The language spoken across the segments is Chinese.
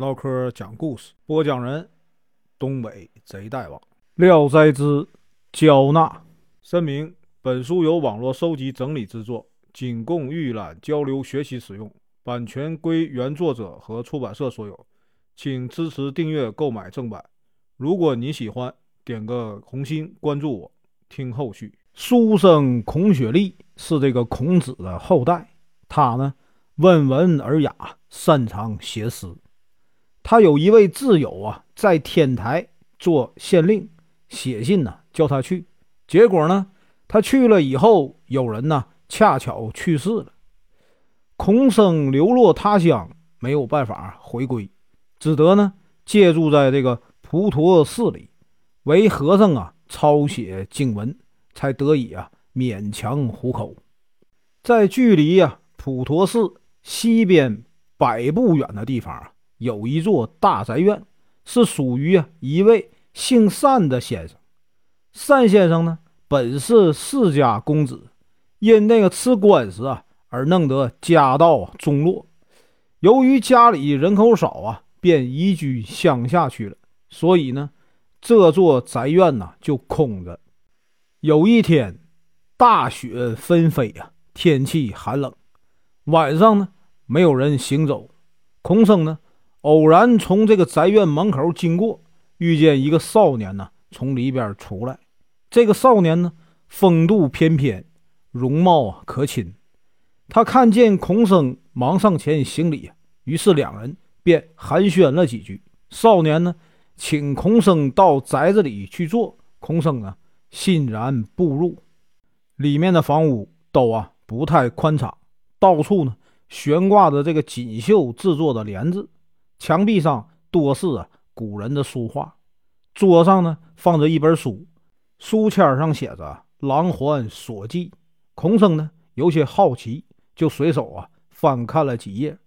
唠嗑讲故事，播讲人：东北贼大王。《聊斋志焦纳》声明：本书由网络收集整理制作，仅供预览、交流、学习使用，版权归原作者和出版社所有，请支持订阅、购买正版。如果你喜欢，点个红心，关注我，听后续。书生孔雪莉是这个孔子的后代，他呢温文尔雅，擅长写诗。他有一位挚友啊，在天台做县令，写信呢叫他去。结果呢，他去了以后，有人呢恰巧去世了。孔生流落他乡，没有办法回归，只得呢借住在这个普陀寺里，为和尚啊抄写经文，才得以啊勉强糊口。在距离呀普陀寺西边百步远的地方啊。有一座大宅院，是属于啊一位姓单的先生。单先生呢，本是世家公子，因那个吃官司啊，而弄得家道中落。由于家里人口少啊，便移居乡下去了。所以呢，这座宅院呢就空着。有一天，大雪纷飞啊，天气寒冷，晚上呢，没有人行走。孔生呢。偶然从这个宅院门口经过，遇见一个少年呢，从里边出来。这个少年呢，风度翩翩，容貌啊可亲。他看见孔生，忙上前行礼，于是两人便寒暄了几句。少年呢，请孔生到宅子里去坐。孔生啊，欣然步入。里面的房屋都啊不太宽敞，到处呢悬挂着这个锦绣制作的帘子。墙壁上多是啊古人的书画，桌上呢放着一本书，书签上写着《狼环所记》。孔生呢有些好奇，就随手啊翻看了几页。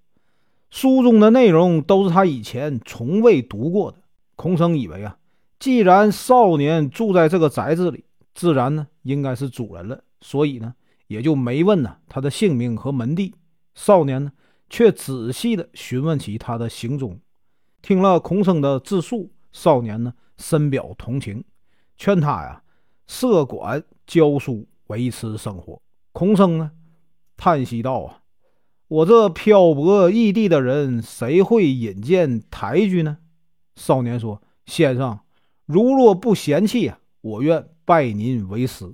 书中的内容都是他以前从未读过的。孔生以为啊，既然少年住在这个宅子里，自然呢应该是主人了，所以呢也就没问呢他的姓名和门第。少年呢。却仔细地询问起他的行踪，听了孔生的自述，少年呢深表同情，劝他呀设馆教书维持生活。孔生呢叹息道：“啊，我这漂泊异地的人，谁会引荐抬举呢？”少年说：“先生，如若不嫌弃啊，我愿拜您为师。”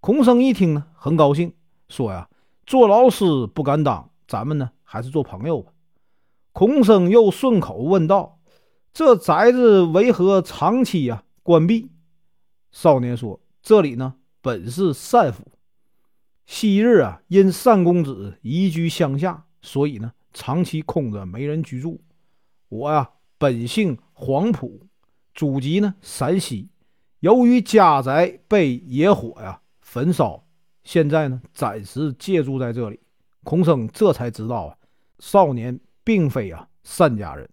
孔生一听呢，很高兴，说：“呀，做老师不敢当，咱们呢。”还是做朋友吧。孔生又顺口问道：“这宅子为何长期呀关闭？”少年说：“这里呢本是单府，昔日啊因单公子移居乡下，所以呢长期空着，没人居住。我呀本姓黄埔，祖籍呢陕西。由于家宅被野火呀焚烧，现在呢暂时借住在这里。”孔生这才知道啊，少年并非啊单家人，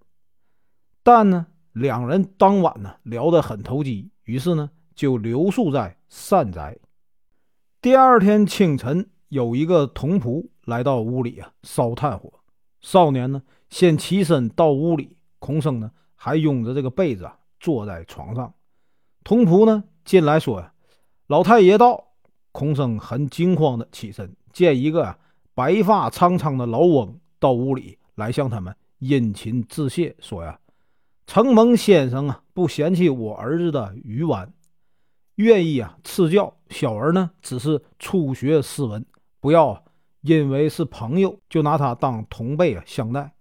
但呢，两人当晚呢聊得很投机，于是呢就留宿在善宅。第二天清晨，有一个童仆来到屋里啊烧炭火，少年呢先起身到屋里，孔生呢还拥着这个被子啊坐在床上。童仆呢进来说呀：“老太爷到。”孔生很惊慌的起身，见一个。白发苍苍的老翁到屋里来向他们殷勤致谢，说：“呀，承蒙先生啊不嫌弃我儿子的愚顽，愿意啊赐教。小儿呢只是初学诗文，不要因为是朋友就拿他当同辈啊相待。”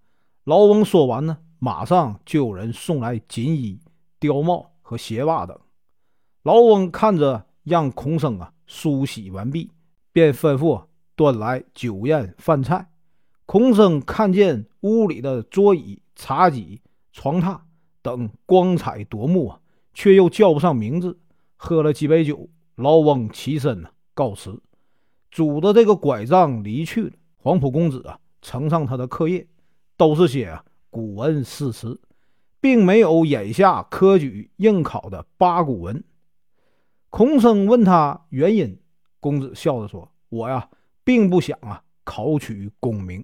老翁说完呢，马上就有人送来锦衣、貂帽和鞋袜等。老翁看着让孔生啊梳洗完毕，便吩咐。端来酒宴饭菜，孔生看见屋里的桌椅、茶几、床榻等光彩夺目啊，却又叫不上名字。喝了几杯酒，老翁起身呢告辞，拄着这个拐杖离去了。黄埔公子啊，呈上他的课业，都是些啊古文诗词，并没有眼下科举应考的八股文。孔生问他原因，公子笑着说：“我呀。”并不想啊考取功名。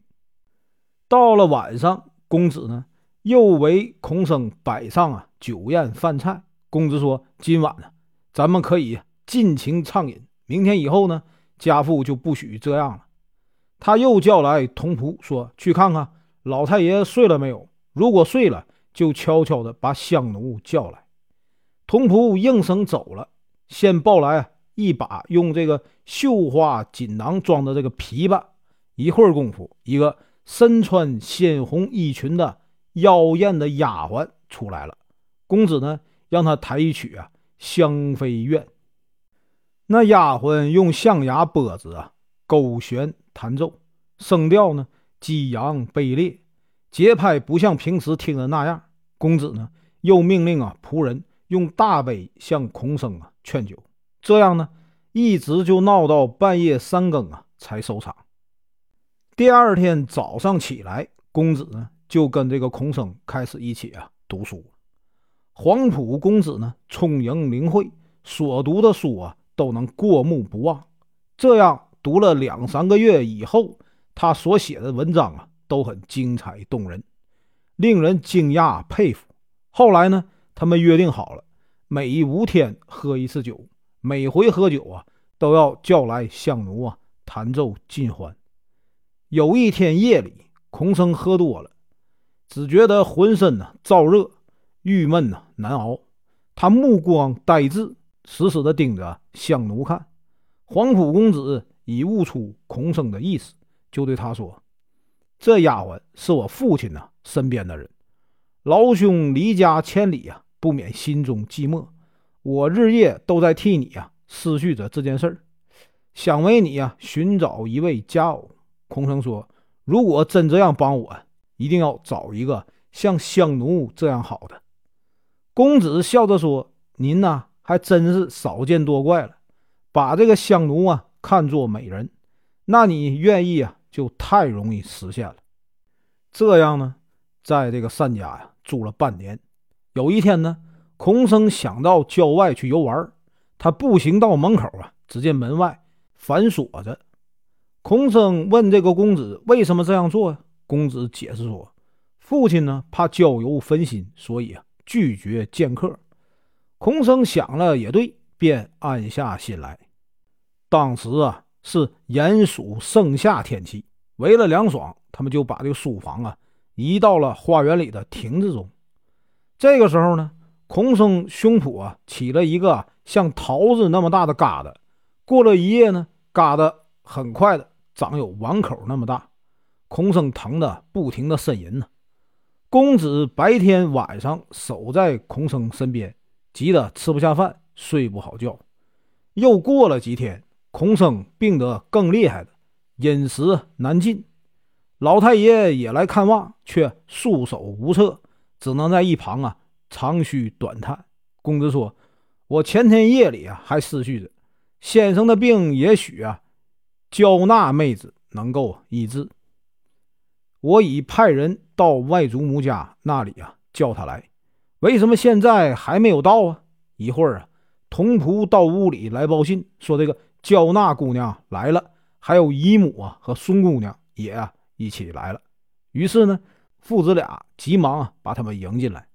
到了晚上，公子呢又为孔生摆上啊酒宴饭菜。公子说：“今晚呢，咱们可以尽情畅饮。明天以后呢，家父就不许这样了。”他又叫来童仆说：“去看看老太爷睡了没有。如果睡了，就悄悄的把香奴叫来。”童仆应声走了，先抱来一把用这个绣花锦囊装的这个琵琶。一会儿功夫，一个身穿鲜红衣裙的妖艳的丫鬟出来了。公子呢，让她弹一曲啊《香妃怨》。那丫鬟用象牙拨子啊勾弦。弹奏声调呢，激扬卑劣，节拍不像平时听的那样。公子呢，又命令啊仆人用大杯向孔生啊劝酒。这样呢，一直就闹到半夜三更啊才收场。第二天早上起来，公子呢就跟这个孔生开始一起啊读书。黄埔公子呢聪颖灵慧，所读的书啊都能过目不忘。这样。读了两三个月以后，他所写的文章啊都很精彩动人，令人惊讶佩服。后来呢，他们约定好了，每五天喝一次酒，每回喝酒啊都要叫来香奴啊弹奏尽欢。有一天夜里，孔生喝多了，只觉得浑身呢燥热、郁闷呢难熬，他目光呆滞，死死地盯着香奴看。黄埔公子。已悟出孔生的意思，就对他说：“这丫鬟是我父亲呐身边的人，老兄离家千里呀，不免心中寂寞。我日夜都在替你呀思绪着这件事儿，想为你呀寻找一位佳偶。”孔生说：“如果真这样帮我，一定要找一个像香奴这样好的。”公子笑着说：“您呐，还真是少见多怪了，把这个香奴啊。”看作美人，那你愿意啊，就太容易实现了。这样呢，在这个单家呀住了半年。有一天呢，孔生想到郊外去游玩，他步行到门口啊，只见门外反锁着。孔生问这个公子为什么这样做呀？公子解释说，父亲呢怕郊游分心，所以啊拒绝见客。孔生想了也对，便安下心来。当时啊是严暑盛夏天气，为了凉爽，他们就把这个书房啊移到了花园里的亭子中。这个时候呢，孔生胸脯啊起了一个像桃子那么大的疙瘩，过了一夜呢，疙瘩很快的长有碗口那么大。孔生疼得不停的呻吟呢。公子白天晚上守在孔生身边，急得吃不下饭，睡不好觉。又过了几天。孔生病得更厉害了，饮食难进。老太爷也来看望，却束手无策，只能在一旁啊长吁短叹。公子说：“我前天夜里啊还思绪着，先生的病也许啊焦娜妹子能够医治。我已派人到外祖母家那里啊叫他来，为什么现在还没有到啊？一会儿啊，童仆到屋里来报信，说这个。”焦娜姑娘来了，还有姨母啊和孙姑娘也啊一起来了。于是呢，父子俩急忙啊把他们迎进来。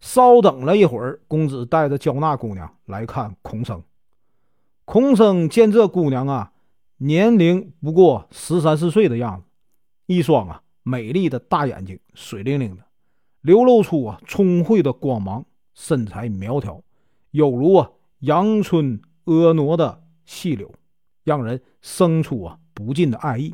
稍等了一会儿，公子带着焦娜姑娘来看孔生。孔生见这姑娘啊，年龄不过十三四岁的样子，一双啊美丽的大眼睛水灵灵的，流露出啊聪慧的光芒，身材苗条，有如啊阳春婀娜的。细柳，让人生出啊不尽的爱意。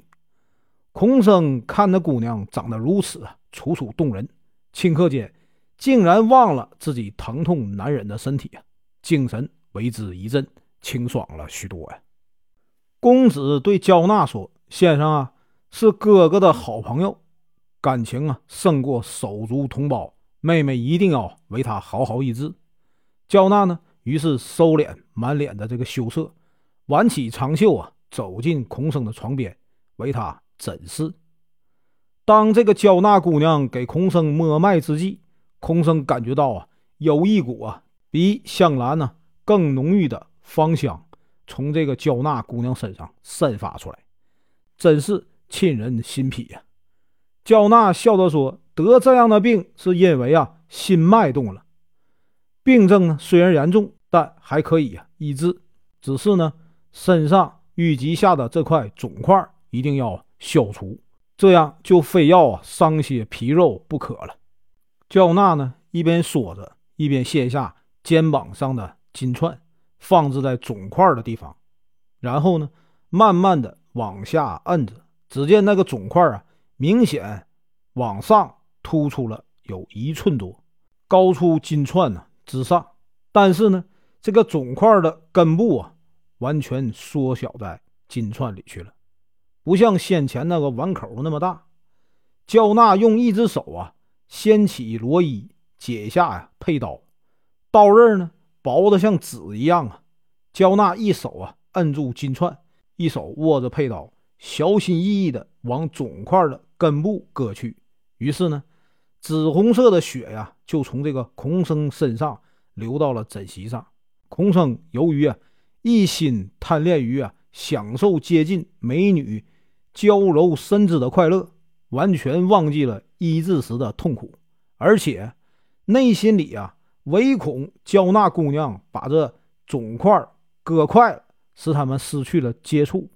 孔生看那姑娘长得如此啊楚楚动人，顷刻间竟然忘了自己疼痛难忍的身体啊，精神为之一振，清爽了许多呀。公子对焦娜说：“先生啊，是哥哥的好朋友，感情啊胜过手足同胞，妹妹一定要为他好好医治。”焦娜呢，于是收敛满脸的这个羞涩。挽起长袖啊，走进孔生的床边，为他诊视。当这个娇娜姑娘给孔生摸脉之际，孔生感觉到啊，有一股啊比香兰呢更浓郁的芳香从这个娇娜姑娘身上散发出来，真是沁人心脾呀。娇娜笑着说：“得这样的病是因为啊心脉动了。病症呢虽然严重，但还可以啊医治。只是呢身上淤积下的这块肿块一定要消除，这样就非要啊伤些皮肉不可了。焦娜呢一边说着，一边卸下肩膀上的金串，放置在肿块的地方，然后呢慢慢的往下摁着。只见那个肿块啊，明显往上突出了有一寸多，高出金串呢之上。但是呢，这个肿块的根部啊，完全缩小在金串里去了，不像先前那个碗口那么大。焦娜用一只手啊，掀起罗衣，解下呀佩刀，刀刃呢薄的像纸一样啊。焦娜一手啊摁住金串，一手握着佩刀。小心翼翼地往肿块的根部割去，于是呢，紫红色的血呀，就从这个孔生身上流到了枕席上。孔生由于啊一心贪恋于啊享受接近美女娇柔身姿的快乐，完全忘记了医治时的痛苦，而且内心里啊唯恐焦娜姑娘把这肿块割快了，使他们失去了接触。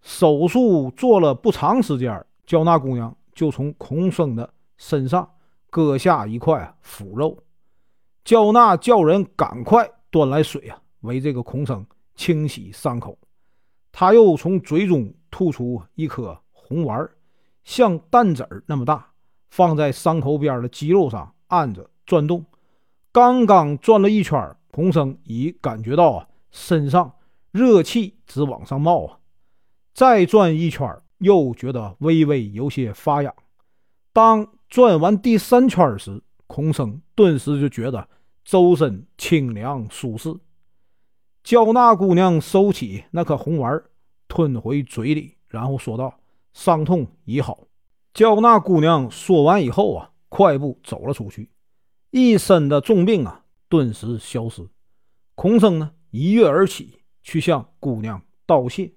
手术做了不长时间，焦娜姑娘就从孔生的身上割下一块腐肉。焦娜叫人赶快端来水啊，为这个孔生清洗伤口。他又从嘴中吐出一颗红丸，像蛋子儿那么大，放在伤口边的肌肉上按着转动。刚刚转了一圈，孔生已感觉到啊，身上热气直往上冒啊。再转一圈，又觉得微微有些发痒。当转完第三圈时，孔生顿时就觉得周身清凉舒适。焦娜姑娘收起那颗红丸，吞回嘴里，然后说道：“伤痛已好。”焦娜姑娘说完以后啊，快步走了出去，一身的重病啊，顿时消失。孔生呢，一跃而起，去向姑娘道谢。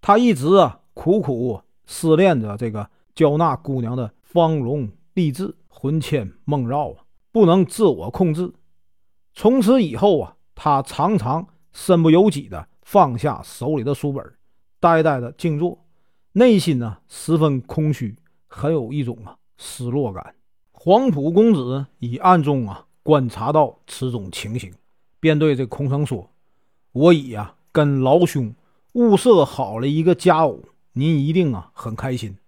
他一直啊苦苦思念着这个娇娜姑娘的芳容丽质，魂牵梦绕啊，不能自我控制。从此以后啊，他常常身不由己的放下手里的书本，呆呆的静坐，内心呢十分空虚，很有一种啊失落感。黄埔公子已暗中啊观察到此种情形，便对这空生说：“我已啊跟老兄。”物色好了一个佳偶，您一定啊很开心。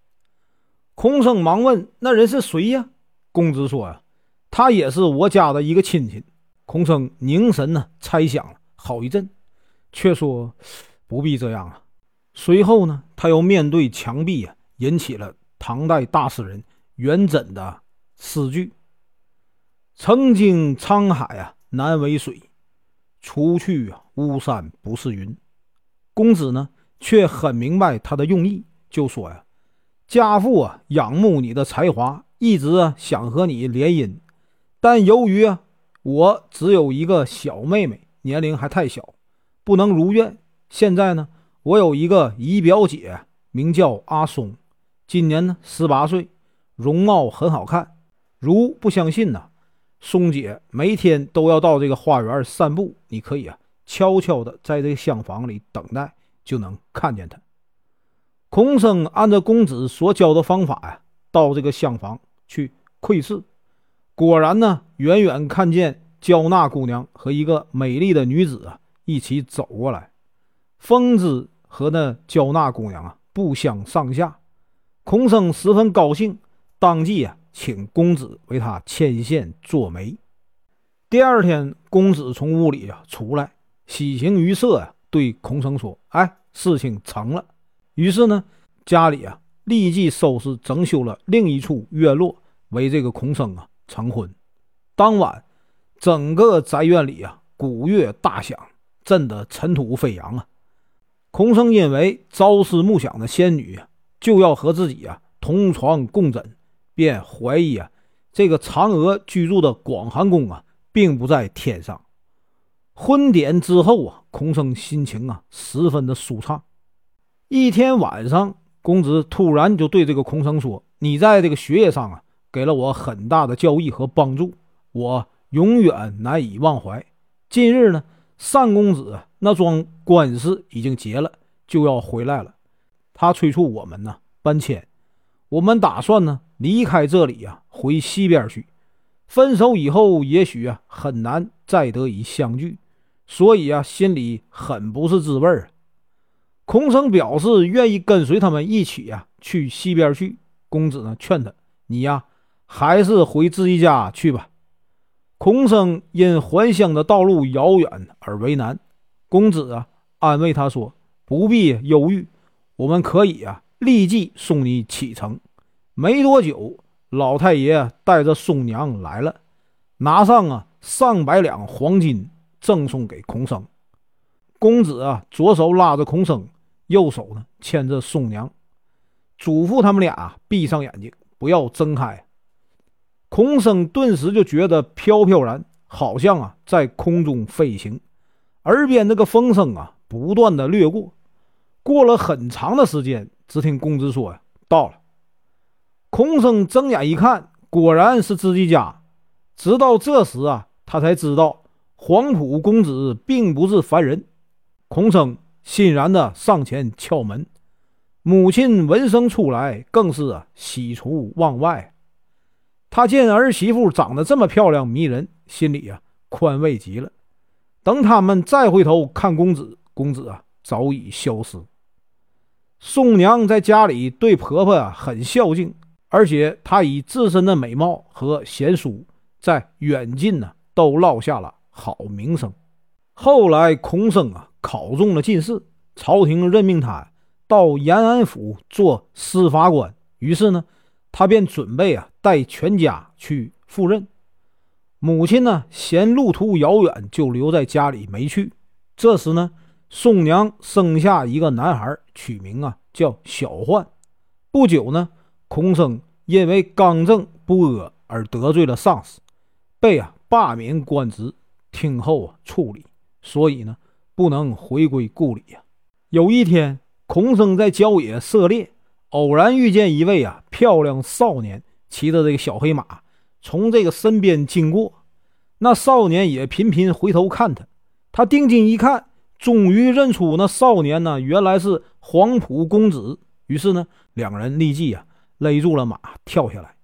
空生忙问：“那人是谁呀？”公子说：“呀，他也是我家的一个亲戚。”空生凝神呢猜想了好一阵，却说：“不必这样啊。”随后呢，他又面对墙壁啊，引起了唐代大诗人元稹的诗句：“曾经沧海啊难为水，除去巫山不是云。”公子呢，却很明白他的用意，就说呀：“家父啊，仰慕你的才华，一直啊想和你联姻，但由于啊我只有一个小妹妹，年龄还太小，不能如愿。现在呢，我有一个姨表姐，名叫阿松，今年呢十八岁，容貌很好看。如不相信呢，松姐每天都要到这个花园散步，你可以啊。”悄悄的在这个厢房里等待，就能看见他。孔生按照公子所教的方法呀，到这个厢房去窥视，果然呢，远远看见焦娜姑娘和一个美丽的女子啊一起走过来。风姿和那焦娜姑娘啊不相上下，孔生十分高兴，当即啊请公子为他牵线做媒。第二天，公子从屋里啊出来。喜形于色呀，对孔生说：“哎，事情成了。”于是呢，家里啊立即收拾整修了另一处院落，为这个孔生啊成婚。当晚，整个宅院里啊鼓乐大响，震得尘土飞扬啊。孔生因为朝思暮想的仙女就要和自己啊同床共枕，便怀疑啊这个嫦娥居住的广寒宫啊并不在天上。婚典之后啊，孔生心情啊十分的舒畅。一天晚上，公子突然就对这个孔生说：“你在这个学业上啊给了我很大的教益和帮助，我永远难以忘怀。近日呢，单公子那桩官司已经结了，就要回来了。他催促我们呢搬迁，我们打算呢离开这里呀，回西边去。分手以后，也许啊很难再得以相聚，所以啊心里很不是滋味儿。孔生表示愿意跟随他们一起呀去西边去。公子呢劝他：“你呀还是回自己家去吧。”孔生因还乡的道路遥远而为难。公子啊安慰他说：“不必忧郁。”我们可以啊，立即送你启程。没多久，老太爷带着松娘来了，拿上啊上百两黄金，赠送给孔生。公子啊，左手拉着孔生，右手呢牵着松娘，嘱咐他们俩啊闭上眼睛，不要睁开。孔生顿时就觉得飘飘然，好像啊在空中飞行，耳边那个风声啊不断的掠过。过了很长的时间，只听公子说：“呀，到了。”孔生睁眼一看，果然是自己家。直到这时啊，他才知道黄埔公子并不是凡人。孔生欣然的上前敲门，母亲闻声出来，更是喜出望外。他见儿媳妇长得这么漂亮迷人，心里啊宽慰极了。等他们再回头看公子，公子啊早已消失。宋娘在家里对婆婆很孝敬，而且她以自身的美貌和贤淑，在远近呢都落下了好名声。后来孔生啊考中了进士，朝廷任命他到延安府做司法官，于是呢他便准备啊带全家去赴任。母亲呢嫌路途遥远，就留在家里没去。这时呢。宋娘生下一个男孩，取名啊叫小焕。不久呢，孔生因为刚正不阿而得罪了上司，被啊罢免官职，听候啊处理。所以呢，不能回归故里呀。有一天，孔生在郊野涉猎，偶然遇见一位啊漂亮少年，骑着这个小黑马从这个身边经过。那少年也频频回头看他，他定睛一看。终于认出那少年呢，原来是黄埔公子。于是呢，两人立即啊勒住了马，跳下来。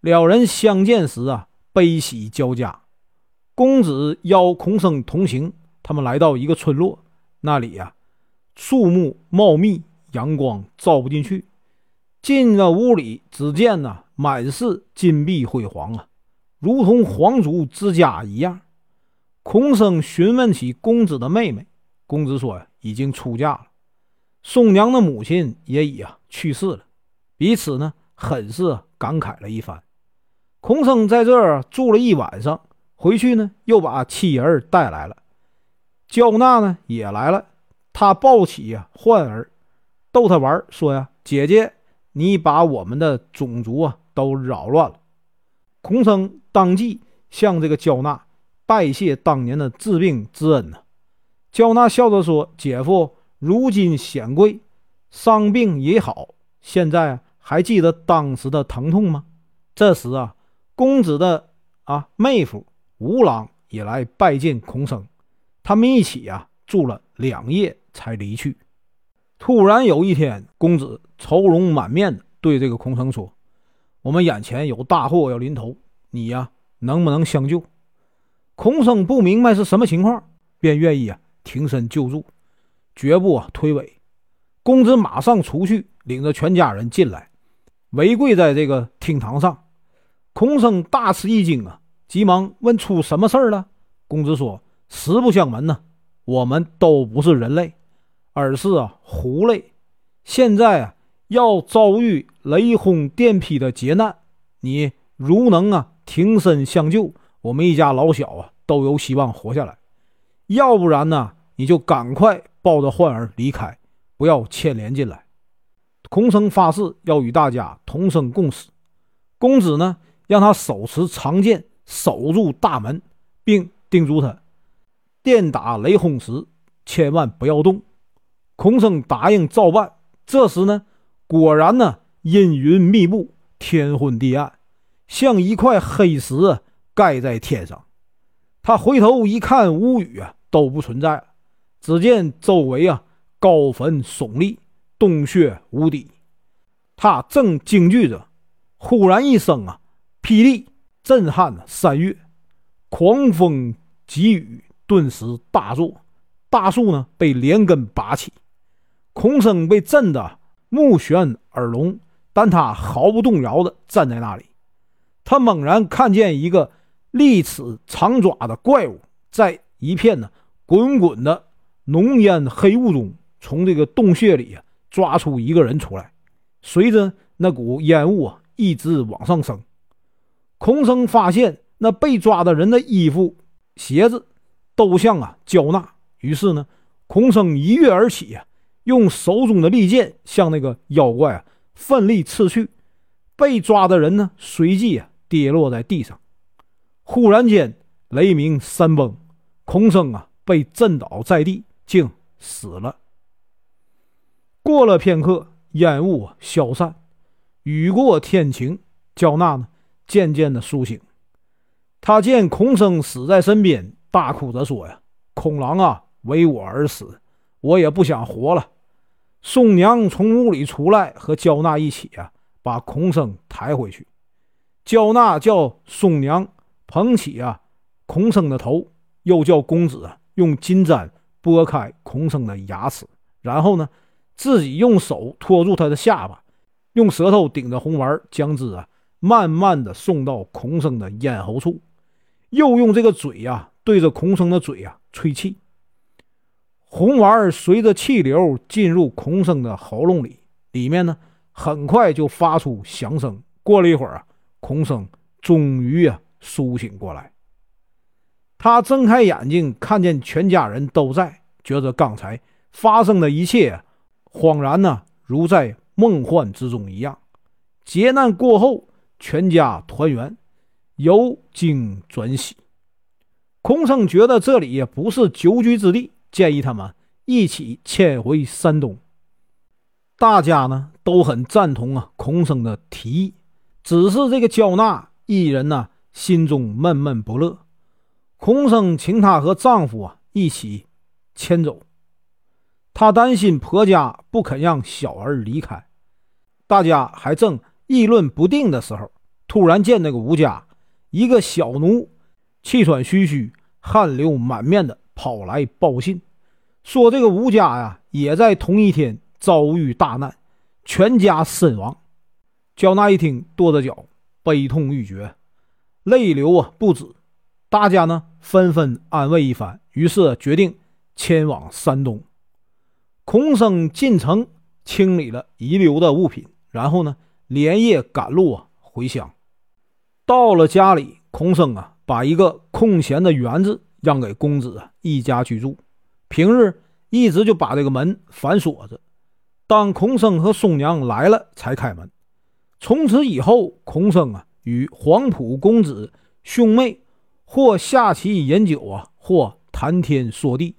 两人相见时啊，悲喜交加。公子邀孔生同行，他们来到一个村落，那里呀，树木茂密，阳光照不进去。进了屋里，只见呢，满是金碧辉煌啊，如同皇族之家一样。孔生询问起公子的妹妹。公子说：“已经出嫁了，宋娘的母亲也已啊去世了，彼此呢很是感慨了一番。孔生在这儿住了一晚上，回去呢又把妻儿带来了，焦娜呢也来了，他抱起呀焕儿，逗他玩，说呀：姐姐，你把我们的种族啊都扰乱了。孔生当即向这个焦娜拜谢当年的治病之恩呢。”焦娜笑着说：“姐夫如今显贵，伤病也好，现在还记得当时的疼痛吗？”这时啊，公子的啊妹夫吴郎也来拜见孔生，他们一起啊住了两夜才离去。突然有一天，公子愁容满面的对这个孔生说：“我们眼前有大祸要临头，你呀能不能相救？”孔生不明白是什么情况，便愿意啊。挺身救助，绝不啊推诿。公子马上出去，领着全家人进来，围跪在这个厅堂上。孔生大吃一惊啊，急忙问出什么事儿了。公子说：“实不相瞒呢，我们都不是人类，而是啊狐类。现在啊要遭遇雷轰电劈的劫难，你如能啊挺身相救，我们一家老小啊都有希望活下来。”要不然呢？你就赶快抱着患儿离开，不要牵连进来。孔生发誓要与大家同生共死。公子呢，让他手持长剑守住大门，并叮嘱他：电打雷轰时千万不要动。孔生答应照办。这时呢，果然呢，阴云密布，天昏地暗，像一块黑石盖在天上。他回头一看，屋宇啊都不存在了，只见周围啊高坟耸立，洞穴无底。他正惊惧着，忽然一声啊霹雳，震撼了三月，狂风急雨，顿时大作，大树呢被连根拔起。孔生被震得目眩耳聋，但他毫不动摇地站在那里。他猛然看见一个利齿长爪的怪物，在一片呢滚滚的浓烟黑雾中，从这个洞穴里啊抓出一个人出来。随着那股烟雾啊一直往上升，孔生发现那被抓的人的衣服、鞋子都像啊焦纳。于是呢，孔生一跃而起啊。用手中的利剑向那个妖怪啊奋力刺去，被抓的人呢随即啊跌落在地上。忽然间，雷鸣山崩，孔生啊被震倒在地，竟死了。过了片刻，烟雾消散，雨过天晴，焦娜呢渐渐的苏醒。他见孔生死在身边，大哭着说：“呀，孔郎啊，为我而死。”我也不想活了。宋娘从屋里出来，和焦娜一起啊，把孔生抬回去。焦娜叫宋娘捧起啊孔生的头，又叫公子用金簪拨开孔生的牙齿，然后呢，自己用手托住他的下巴，用舌头顶着红丸，将之啊慢慢的送到孔生的咽喉处，又用这个嘴呀对着孔生的嘴啊吹气。红丸随着气流进入孔生的喉咙里，里面呢很快就发出响声。过了一会儿啊，孔生终于啊苏醒过来。他睁开眼睛，看见全家人都在，觉得刚才发生的一切恍然呢，如在梦幻之中一样。劫难过后，全家团圆，由惊转喜。孔生觉得这里也不是久居之地。建议他们一起迁回山东。大家呢都很赞同啊孔生的提议，只是这个焦娜一人呢心中闷闷不乐。孔生请她和丈夫啊一起迁走，她担心婆家不肯让小儿离开。大家还正议论不定的时候，突然见那个吴家一个小奴气喘吁吁、汗流满面的。跑来报信，说这个吴家呀，也在同一天遭遇大难，全家身亡。焦娜一听，跺着脚，悲痛欲绝，泪流啊不止。大家呢纷纷安慰一番，于是决定前往山东。孔生进城清理了遗留的物品，然后呢连夜赶路啊回乡。到了家里，孔生啊把一个空闲的园子。让给公子一家居住，平日一直就把这个门反锁着，当孔生和松娘来了才开门。从此以后，孔生啊与黄埔公子兄妹或下棋饮酒啊，或谈天说地，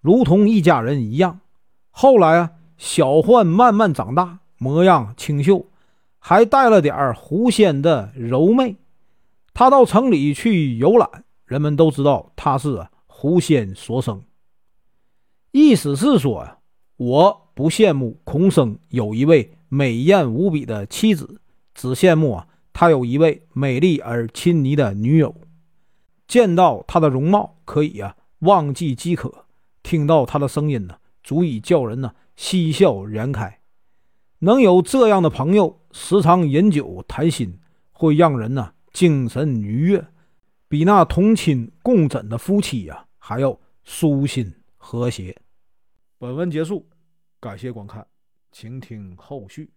如同一家人一样。后来啊，小焕慢慢长大，模样清秀，还带了点儿狐仙的柔媚。他到城里去游览。人们都知道他是狐仙所生，意思是说呀，我不羡慕孔生有一位美艳无比的妻子，只羡慕啊他有一位美丽而亲昵的女友。见到她的容貌可以啊忘记饥渴，听到她的声音呢，足以叫人呢嬉笑颜开。能有这样的朋友，时常饮酒谈心，会让人呢精神愉悦。比那同寝共枕的夫妻呀还要舒心和谐。本文结束，感谢观看，请听后续。